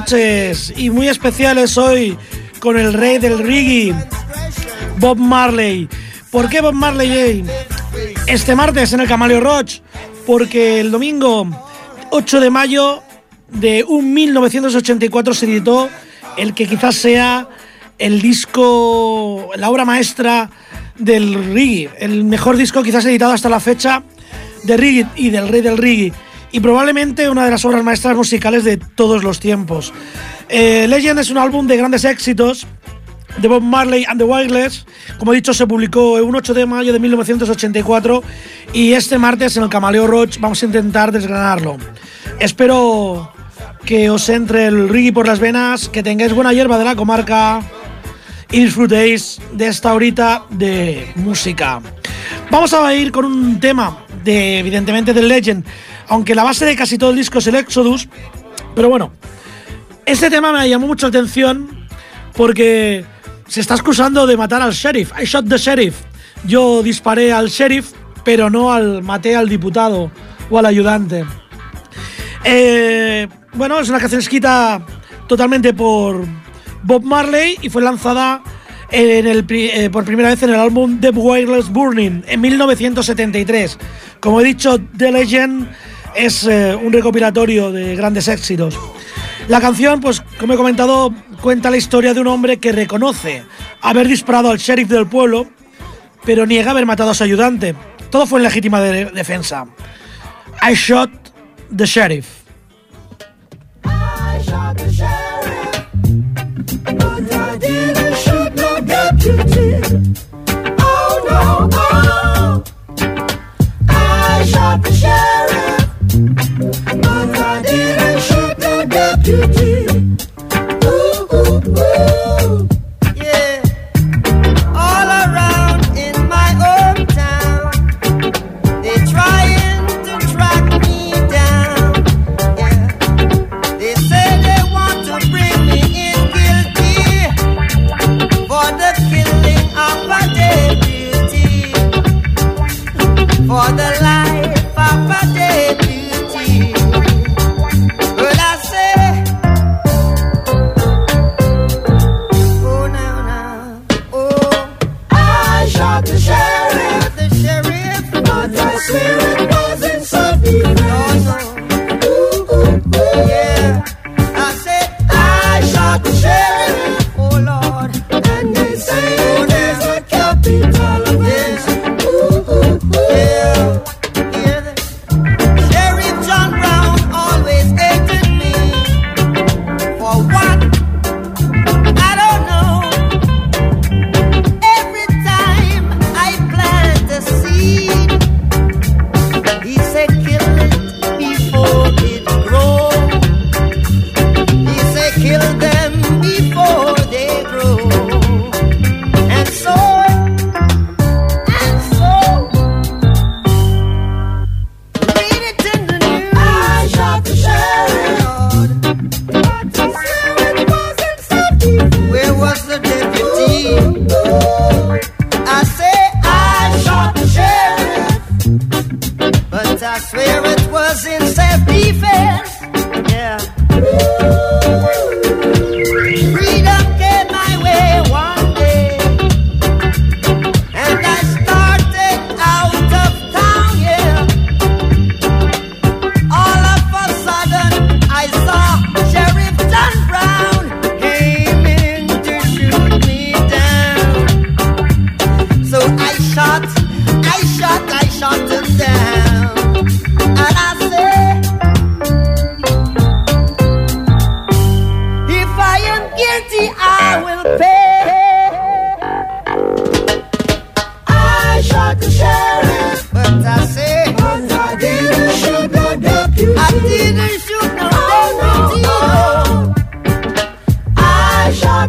noches y muy especiales hoy con el rey del reggae, Bob Marley. ¿Por qué Bob Marley? Este martes en el Camaleo Roach, porque el domingo 8 de mayo de un 1984 se editó el que quizás sea el disco, la obra maestra del reggae, el mejor disco quizás editado hasta la fecha de reggae y del rey del reggae y probablemente una de las obras maestras musicales de todos los tiempos. Eh, Legend es un álbum de grandes éxitos de Bob Marley and the Wailers. Como he dicho, se publicó el 8 de mayo de 1984 y este martes en el Camaleo Roach vamos a intentar desgranarlo. Espero que os entre el reggae por las venas, que tengáis buena hierba de la comarca y disfrutéis de esta horita de música. Vamos a ir con un tema de, evidentemente, del Legend, aunque la base de casi todo el disco es el Exodus. Pero bueno, este tema me llamó mucho la atención porque se está excusando de matar al sheriff. I shot the sheriff. Yo disparé al sheriff, pero no al maté al diputado o al ayudante. Eh, bueno, es una canción escrita totalmente por Bob Marley y fue lanzada en el, eh, por primera vez en el álbum The Wireless Burning en 1973. Como he dicho, The Legend es eh, un recopilatorio de grandes éxitos. La canción, pues como he comentado, cuenta la historia de un hombre que reconoce haber disparado al sheriff del pueblo, pero niega haber matado a su ayudante. Todo fue en legítima defensa. I shot the sheriff. I shot the sheriff, no deputy.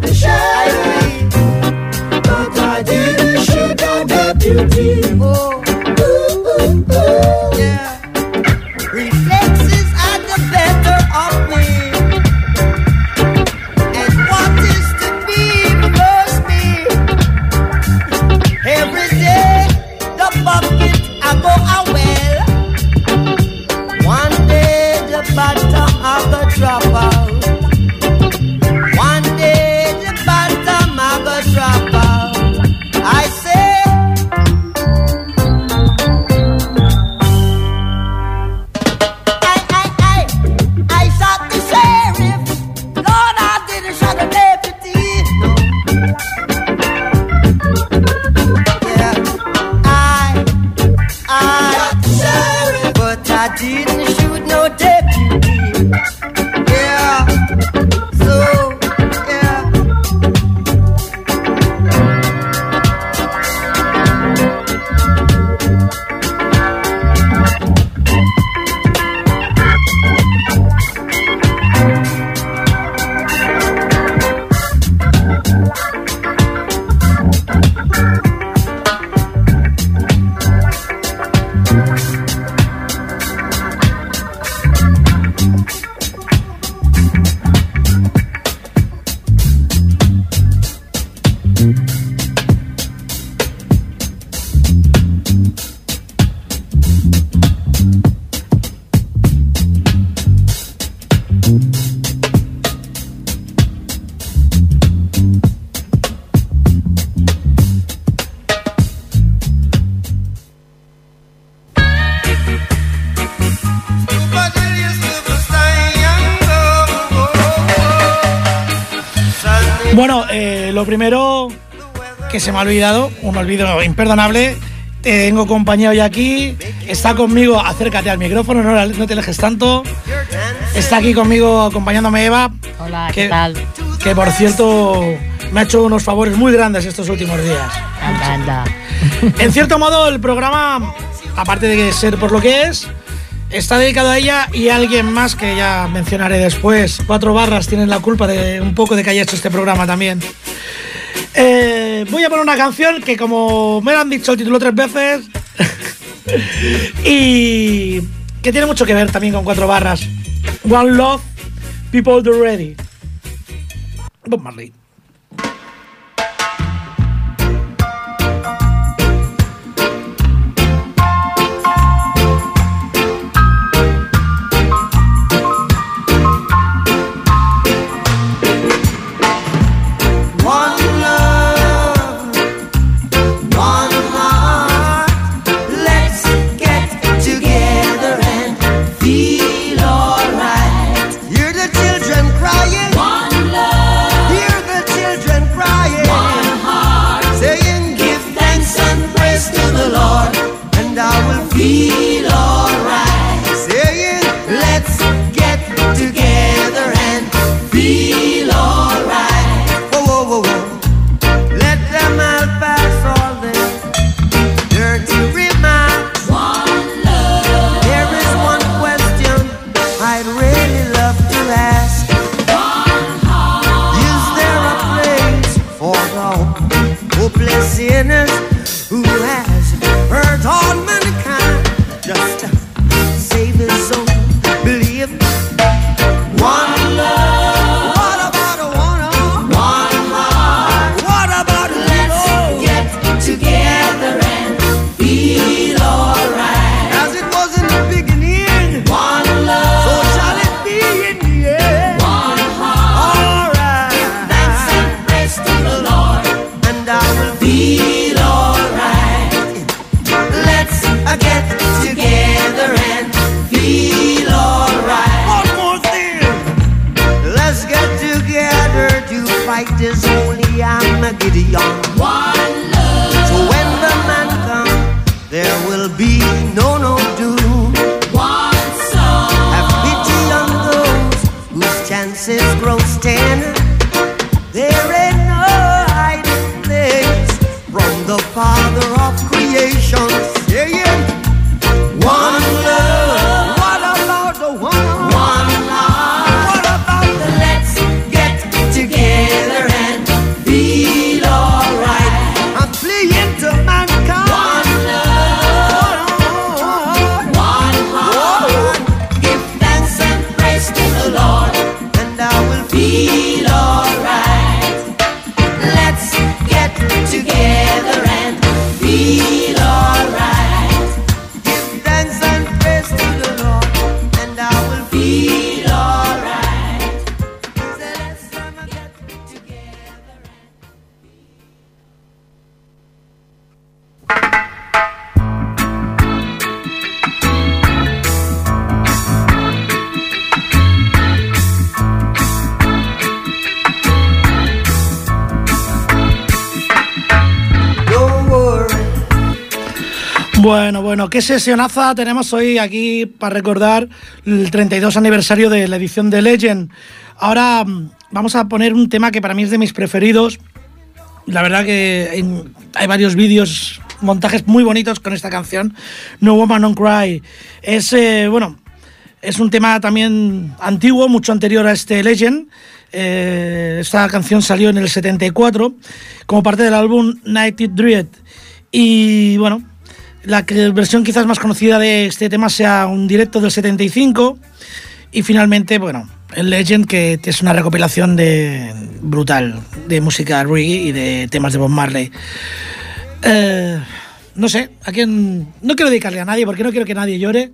I shot the sheriff, but I didn't shoot no deputy. Oh, lo primero que se me ha olvidado, un olvido imperdonable. Tengo compañía hoy aquí, está conmigo, acércate al micrófono, no, no te alejes tanto. Está aquí conmigo acompañándome Eva. Hola, que, ¿qué tal? Que por cierto me ha hecho unos favores muy grandes estos últimos días. Anda, anda. En cierto modo, el programa, aparte de ser por lo que es, está dedicado a ella y a alguien más que ya mencionaré después. Cuatro barras tienen la culpa de un poco de que haya hecho este programa también. Eh, voy a poner una canción que como me lo han dicho el título tres veces y que tiene mucho que ver también con cuatro barras. One Love, People Do Ready. Bob Marley. Sesionaza tenemos hoy aquí para recordar el 32 aniversario de la edición de Legend. Ahora mm, vamos a poner un tema que para mí es de mis preferidos. La verdad que hay varios vídeos, montajes muy bonitos con esta canción, No Woman No Cry. Es, eh, bueno, es un tema también antiguo, mucho anterior a este Legend. Eh, esta canción salió en el 74 como parte del álbum Nighted Dread. Y bueno, la versión quizás más conocida de este tema sea un directo del 75. Y finalmente, bueno, el Legend, que es una recopilación de brutal de música reggae y de temas de Bob Marley. Eh, no sé, a quién. No quiero dedicarle a nadie porque no quiero que nadie llore,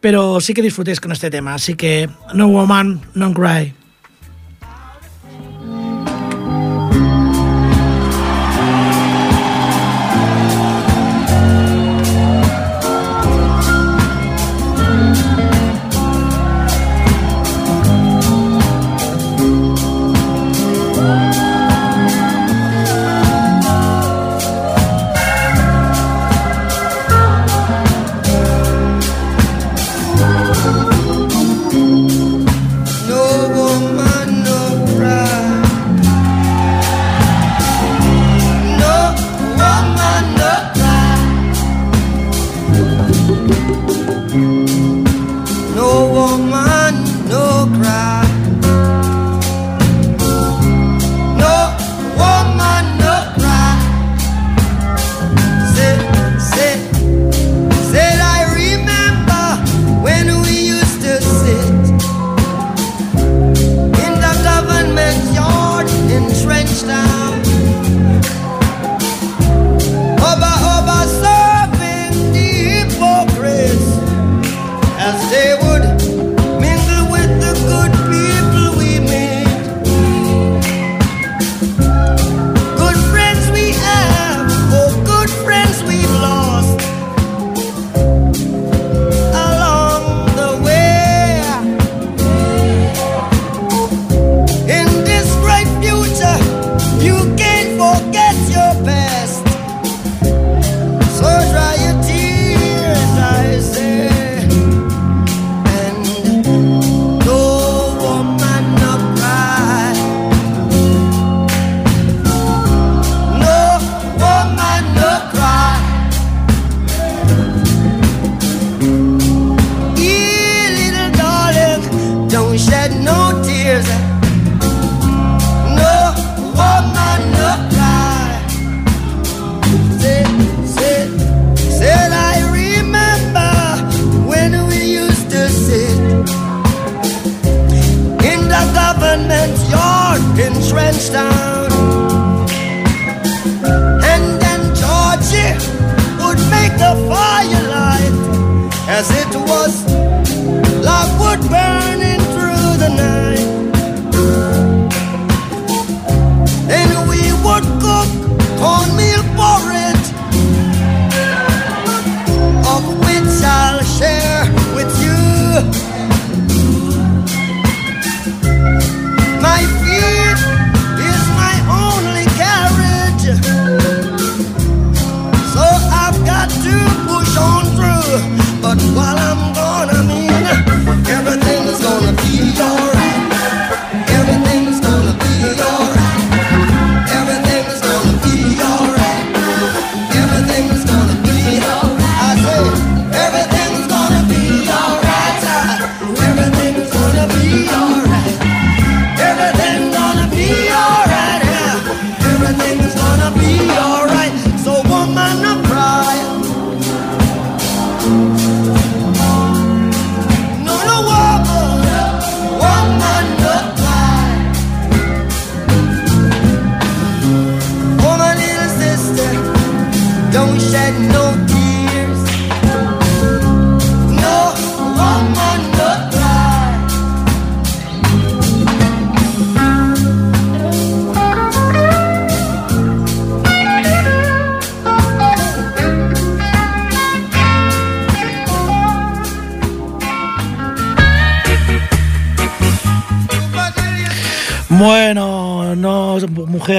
pero sí que disfrutéis con este tema. Así que, No Woman, No Cry.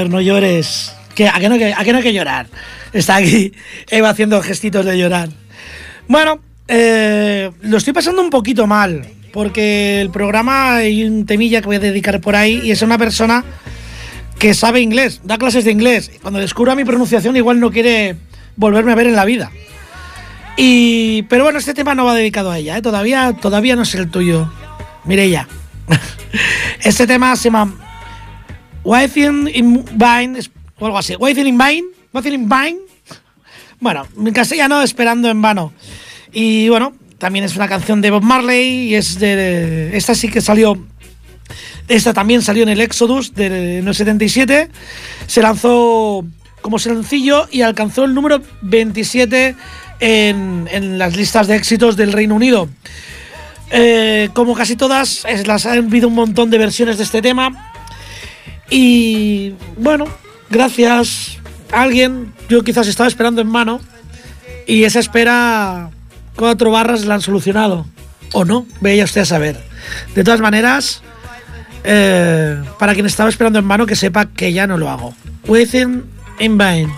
No llores. ¿Qué, a, que no, ¿A que no hay que llorar? Está aquí Eva haciendo gestitos de llorar. Bueno, eh, lo estoy pasando un poquito mal, porque el programa hay un temilla que voy a dedicar por ahí y es una persona que sabe inglés, da clases de inglés. Cuando descubra mi pronunciación igual no quiere volverme a ver en la vida. Y, pero bueno, este tema no va dedicado a ella, ¿eh? todavía, todavía no es el tuyo. Mireya. este tema se llama Waiting in Vine o algo así. Waiting in Vine. Waiting in Vine. Bueno, en castellano esperando en vano. Y bueno, también es una canción de Bob Marley y es de, de- esta sí que salió esta también salió en el Exodus de en el 77. Se lanzó como sencillo y alcanzó el número 27 en, las listas de éxitos del Reino Unido. Eh, como casi todas, las ha habido un montón de versiones de este tema. Y bueno, gracias a alguien, yo quizás estaba esperando en mano. Y esa espera, cuatro barras la han solucionado. O no, vaya usted a saber. De todas maneras, eh, para quien estaba esperando en mano, que sepa que ya no lo hago. Within in vain.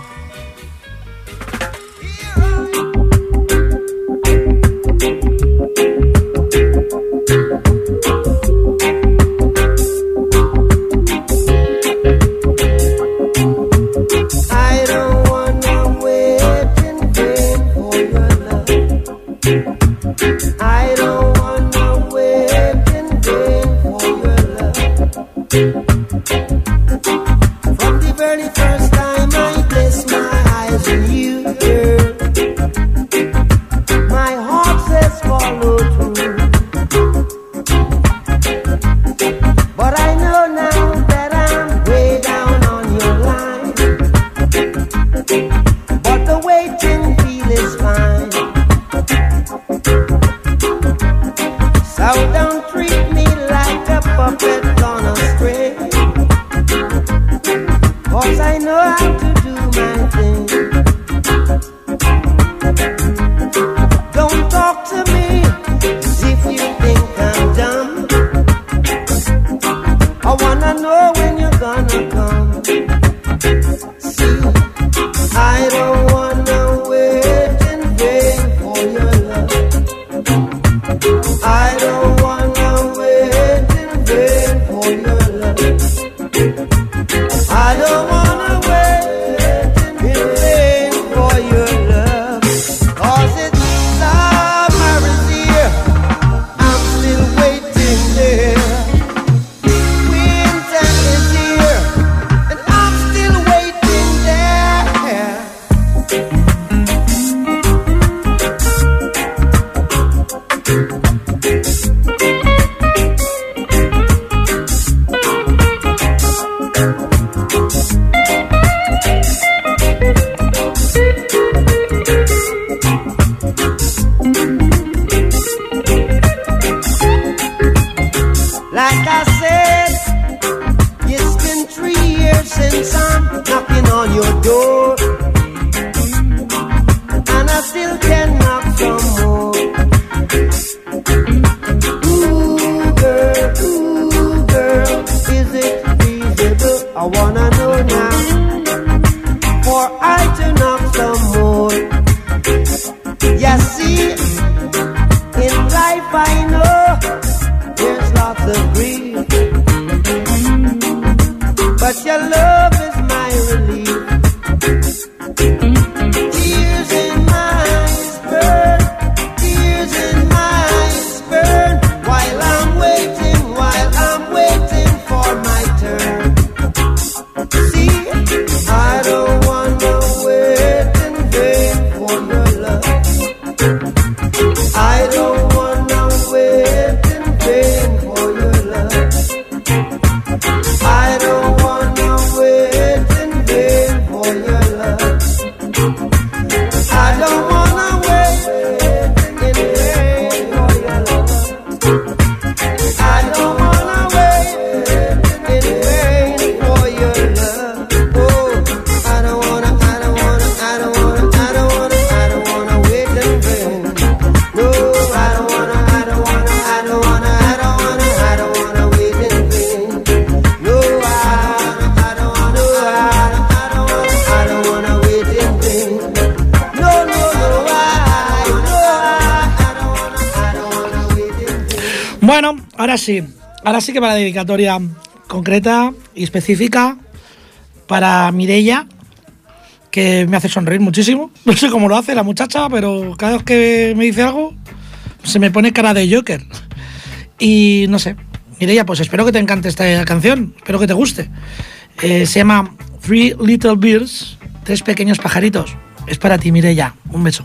ahora sí que va la dedicatoria concreta y específica para Mirella, que me hace sonreír muchísimo. No sé cómo lo hace la muchacha, pero cada vez que me dice algo se me pone cara de Joker. Y no sé, Mirella, pues espero que te encante esta canción, espero que te guste. Eh, se llama Three Little Birds, Tres Pequeños Pajaritos. Es para ti, Mirella. Un beso.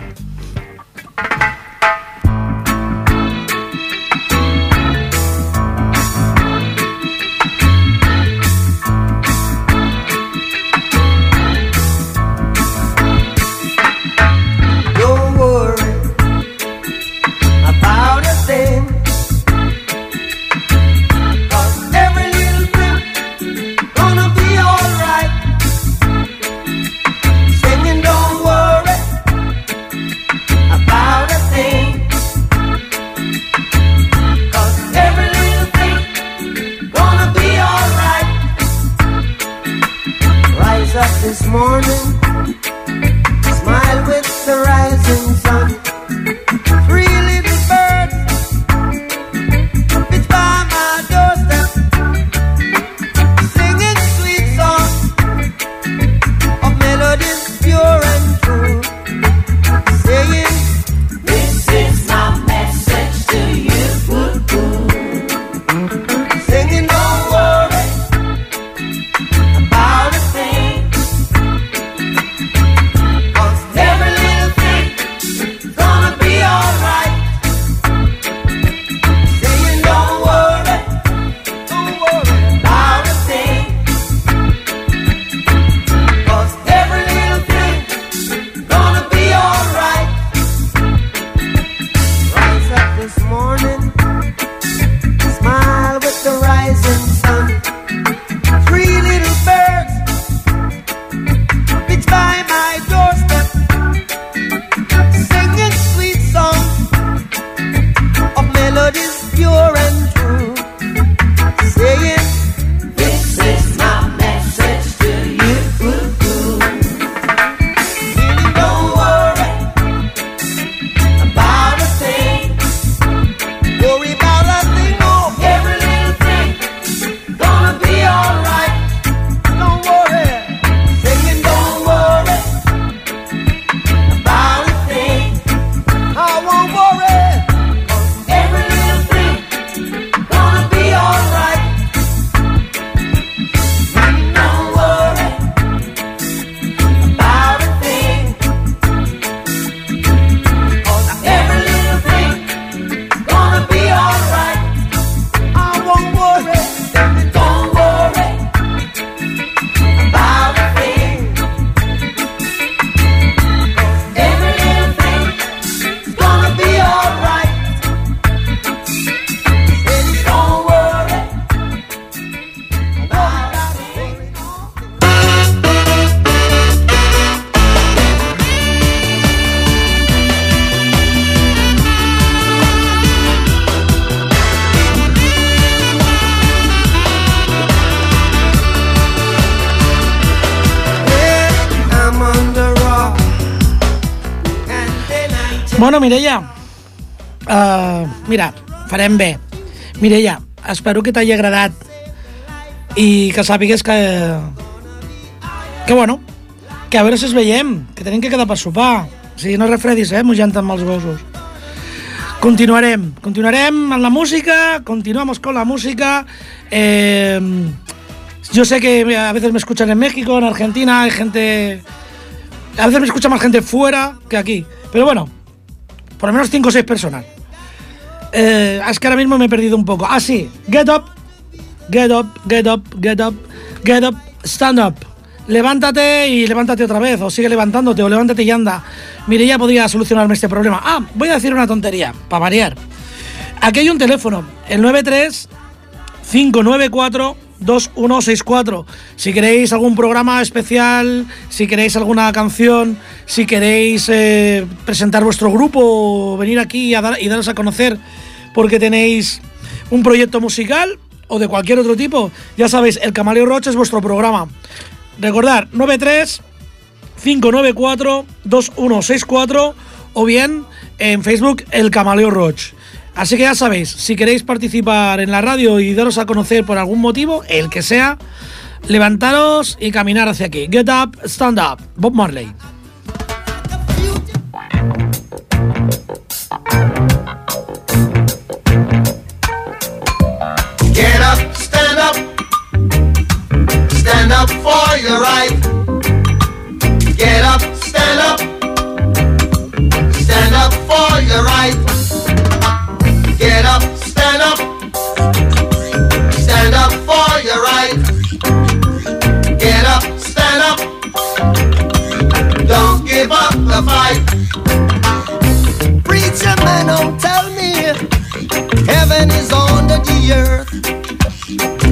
Mireia, uh, mira, farem bé. Mireia, espero que t'hagi agradat i que sàpigues que... Que bueno, que a veure si es veiem, que tenim que quedar per sopar. O sigui, no refredis, eh, mujant amb els gossos. Continuarem, continuarem amb la música, continuamos con la música. Eh, yo sé que a veces me en México, en Argentina, hay gente... A veces me escucha más gente fuera que aquí. Pero bueno, por lo menos 5 o 6 personas. Eh, es que ahora mismo me he perdido un poco. Ah, sí. Get up. Get up, get up, get up, get up, stand up. Levántate y levántate otra vez, o sigue levantándote, o levántate y anda. Mire, ya podría solucionarme este problema. Ah, voy a decir una tontería, para variar. Aquí hay un teléfono, el 93 594 2164. Si queréis algún programa especial, si queréis alguna canción, si queréis eh, presentar vuestro grupo venir aquí y daros a conocer porque tenéis un proyecto musical o de cualquier otro tipo, ya sabéis, el Camaleo Roche es vuestro programa. Recordar, 93 594 2164 o bien en Facebook el Camaleo Roche. Así que ya sabéis, si queréis participar en la radio y daros a conocer por algún motivo, el que sea, levantaros y caminar hacia aquí. Get up, stand up. Bob Marley. Get up, stand up. Stand up for your right. Get up, stand up. Stand up for your right. The fight. Preacher man, don't tell me heaven is under the earth.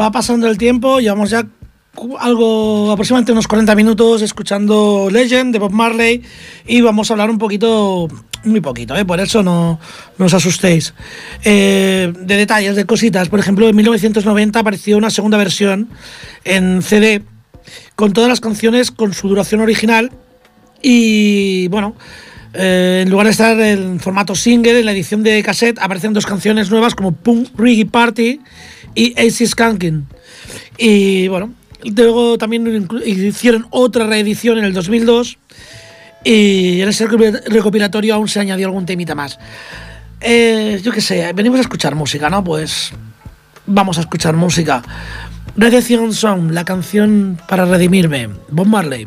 Va pasando el tiempo, llevamos ya algo, aproximadamente unos 40 minutos escuchando Legend de Bob Marley y vamos a hablar un poquito, muy poquito, ¿eh? por eso no, no os asustéis, eh, de detalles, de cositas. Por ejemplo, en 1990 apareció una segunda versión en CD con todas las canciones con su duración original y bueno, eh, en lugar de estar en formato single, en la edición de cassette aparecen dos canciones nuevas como Punk Reggae Party y AC Skanking. Y bueno, luego también hicieron otra reedición en el 2002 y en ese recopilatorio aún se añadió algún temita más. Eh, yo qué sé, venimos a escuchar música, ¿no? Pues vamos a escuchar música. Redemption Song, la canción para redimirme. Bob Marley.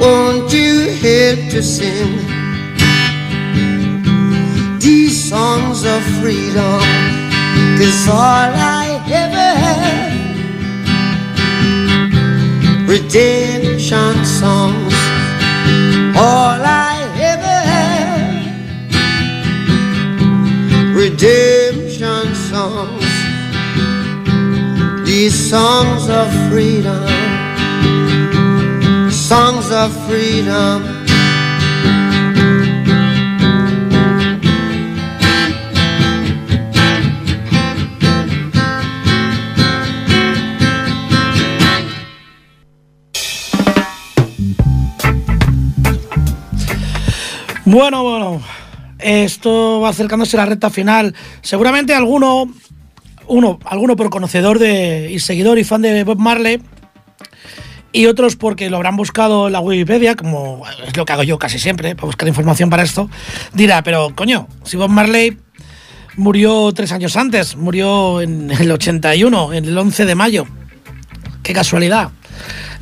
Won't you help to sing these songs of freedom? Cause all I ever had, redemption songs. All I ever had redemption songs, these songs of freedom, songs of freedom. Bueno, bueno, esto va acercándose a la recta final. Seguramente alguno, uno, alguno por conocedor de, y seguidor y fan de Bob Marley, y otros porque lo habrán buscado en la Wikipedia, como es lo que hago yo casi siempre, para buscar información para esto, dirá, pero coño, si Bob Marley murió tres años antes, murió en el 81, en el 11 de mayo. Qué casualidad.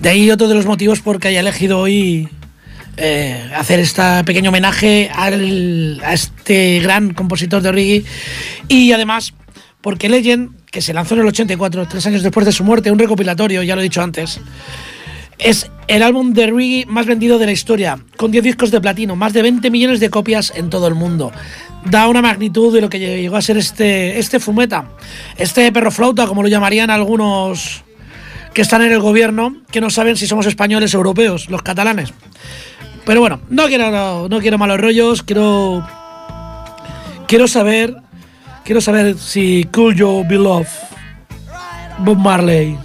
De ahí otro de los motivos por que haya elegido hoy eh, hacer este pequeño homenaje al- a este gran compositor de reggae y además porque Legend, que se lanzó en el 84, tres años después de su muerte, un recopilatorio, ya lo he dicho antes, es el álbum de reggae más vendido de la historia, con 10 discos de platino, más de 20 millones de copias en todo el mundo. Da una magnitud de lo que llegó a ser este, este fumeta, este perro flauta, como lo llamarían algunos que están en el gobierno, que no saben si somos españoles o europeos, los catalanes. Pero bueno, no quiero, no, no quiero malos rollos, quiero. Quiero saber. Quiero saber si Could You Be Love. Bob Marley.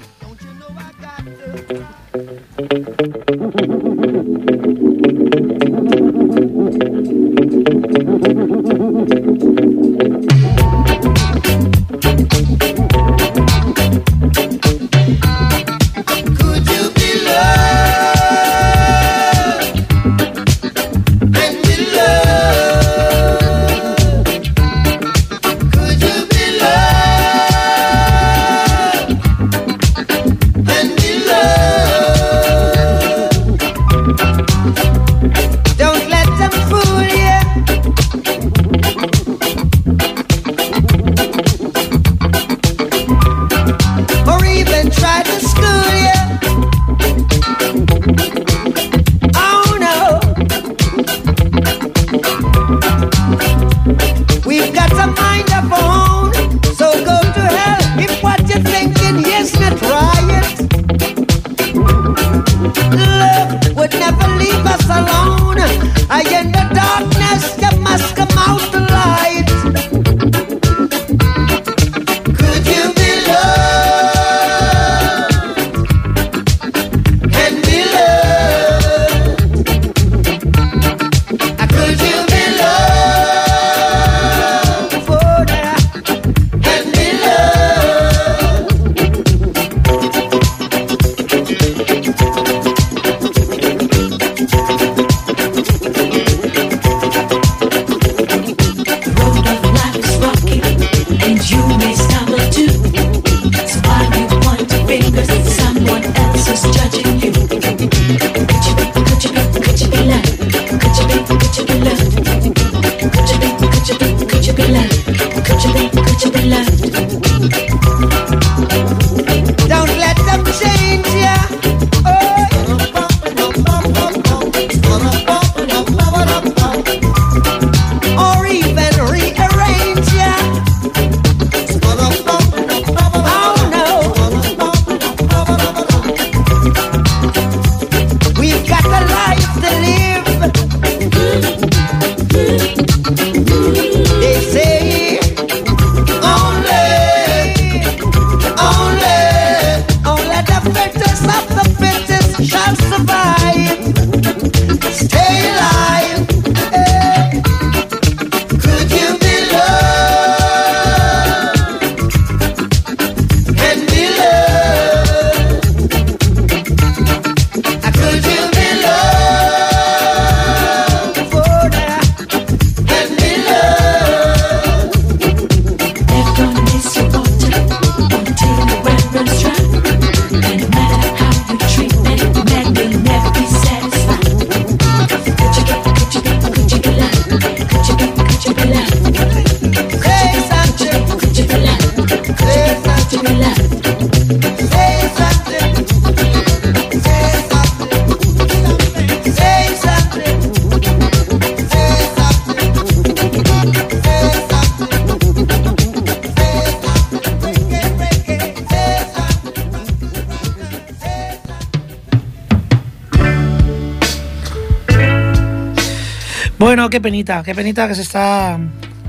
Qué penita, qué penita que se está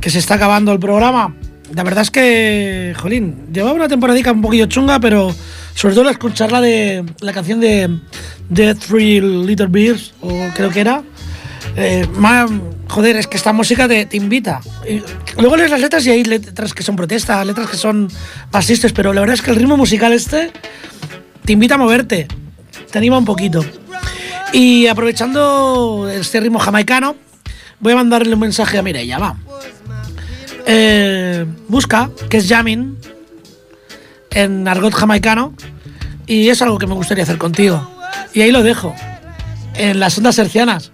que se está acabando el programa. La verdad es que, jolín, llevaba una temporadica un poquillo chunga, pero sobre todo escucharla de la canción de The Three Little Bears, o creo que era. eh, joder, es que esta música te, te invita. Y luego lees las letras y hay letras que son protestas, letras que son pasistes, pero la verdad es que el ritmo musical este te invita a moverte, te anima un poquito. Y aprovechando este ritmo jamaicano, voy a mandarle un mensaje a Mireia, va. eh, busca, que es jamming, en argot jamaicano, y es algo que me gustaría hacer contigo. Y ahí lo dejo, en las ondas hercianas.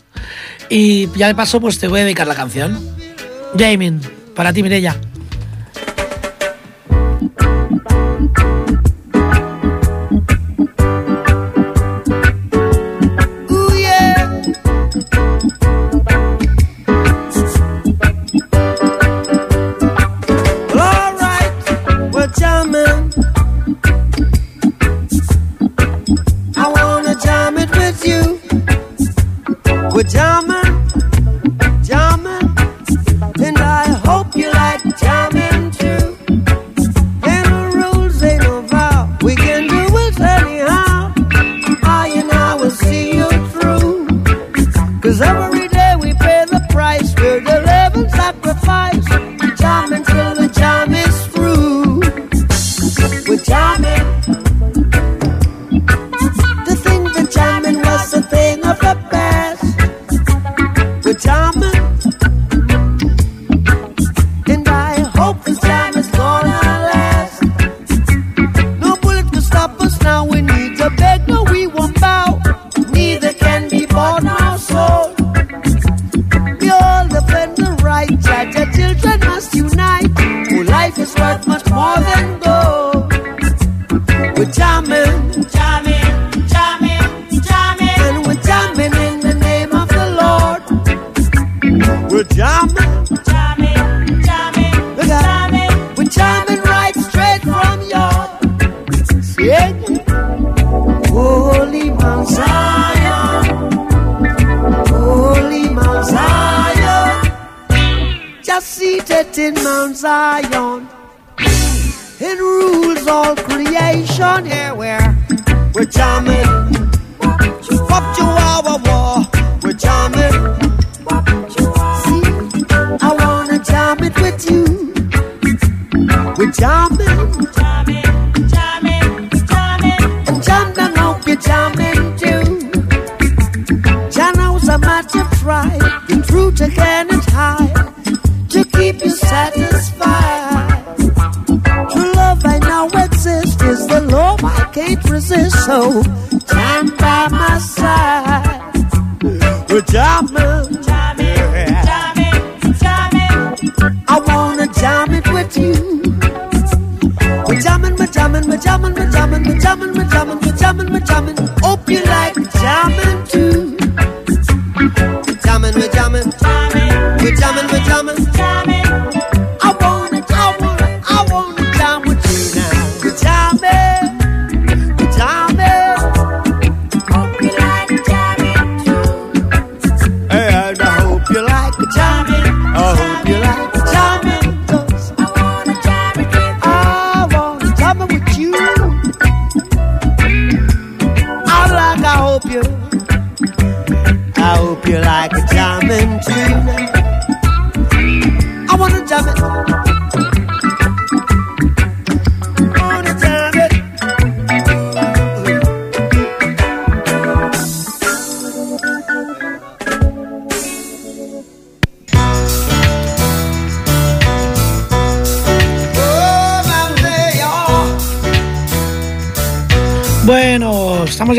Y ya de paso, pues te voy a dedicar la canción. Jamming, para ti, Mirella.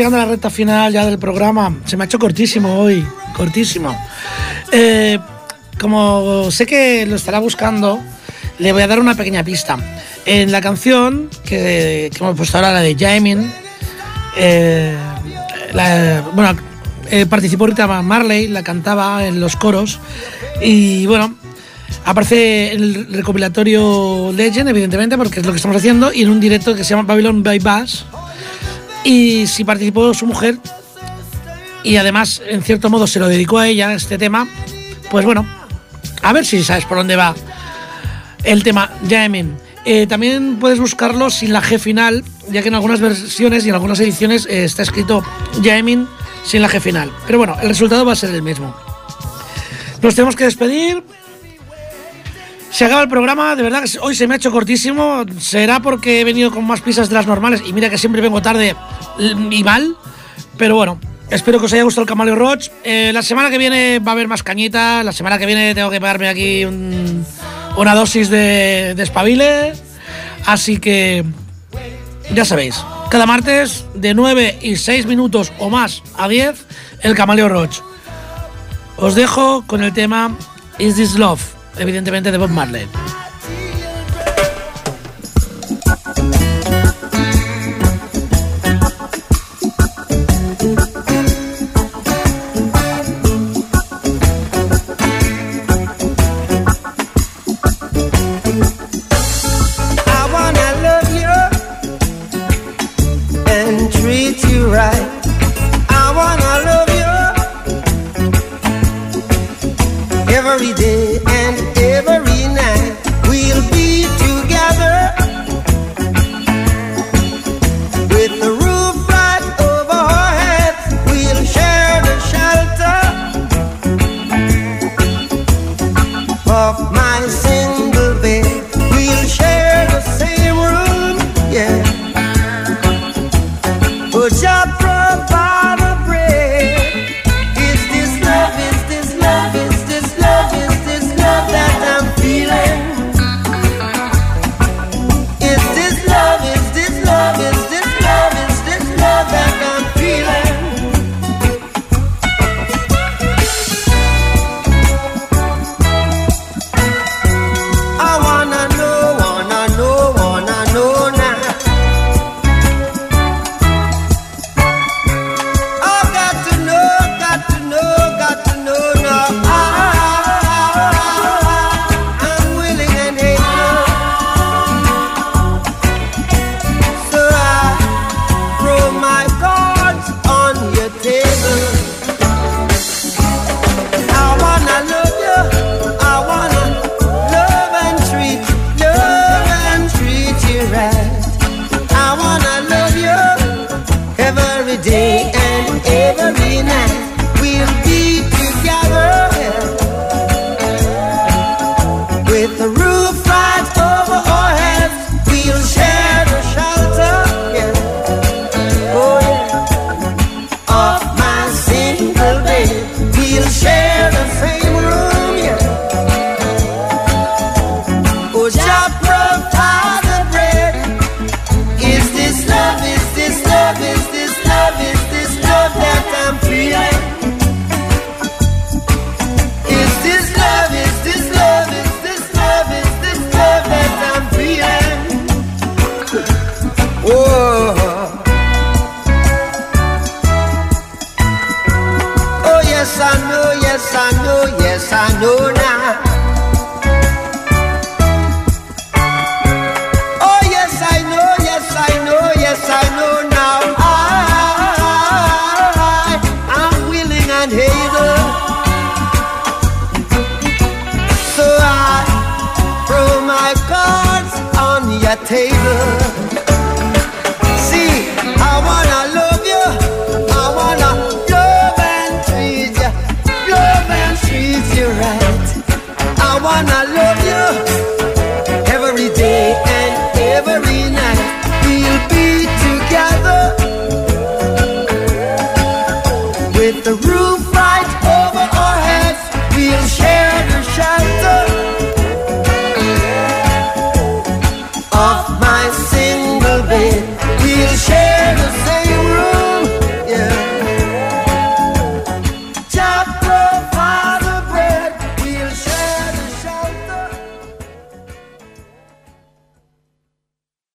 Llegando a la recta final ya del programa. Se me ha hecho cortísimo hoy, cortísimo. Eh, como sé que lo estará buscando, le voy a dar una pequeña pista. En la canción que, hemos puesto ahora, la de Jamin, eh, la- bueno, eh, participó Rita Marley, la cantaba en los coros y bueno, aparece en el recopilatorio Legend, evidentemente, porque es lo que estamos haciendo, y en un directo que se llama Babylon by Bass. Y si participó su mujer, y además, en cierto modo, se lo dedicó a ella este tema, pues bueno, a ver si sabes por dónde va el tema Jamming. Eh, también puedes buscarlo sin la G final, ya que en algunas versiones y en algunas ediciones eh, está escrito Jamming sin la G final. Pero bueno, el resultado va a ser el mismo. Nos tenemos que despedir. Se acaba el programa, de verdad que hoy se me ha hecho cortísimo. Será porque he venido con más prisas de las normales y mira que siempre vengo tarde mm, y mal. Pero bueno, espero que os haya gustado el Camaleo Roach. Eh, la semana que viene va a haber más cañita. La semana que viene tengo que pagarme aquí una dosis de, de espabile. Así que ya sabéis, cada martes de 9 y 6 minutos o más a 10, el Camaleo Roach. Os dejo con el tema Is This Love evidentemente de Bob Marley. every day and every need a.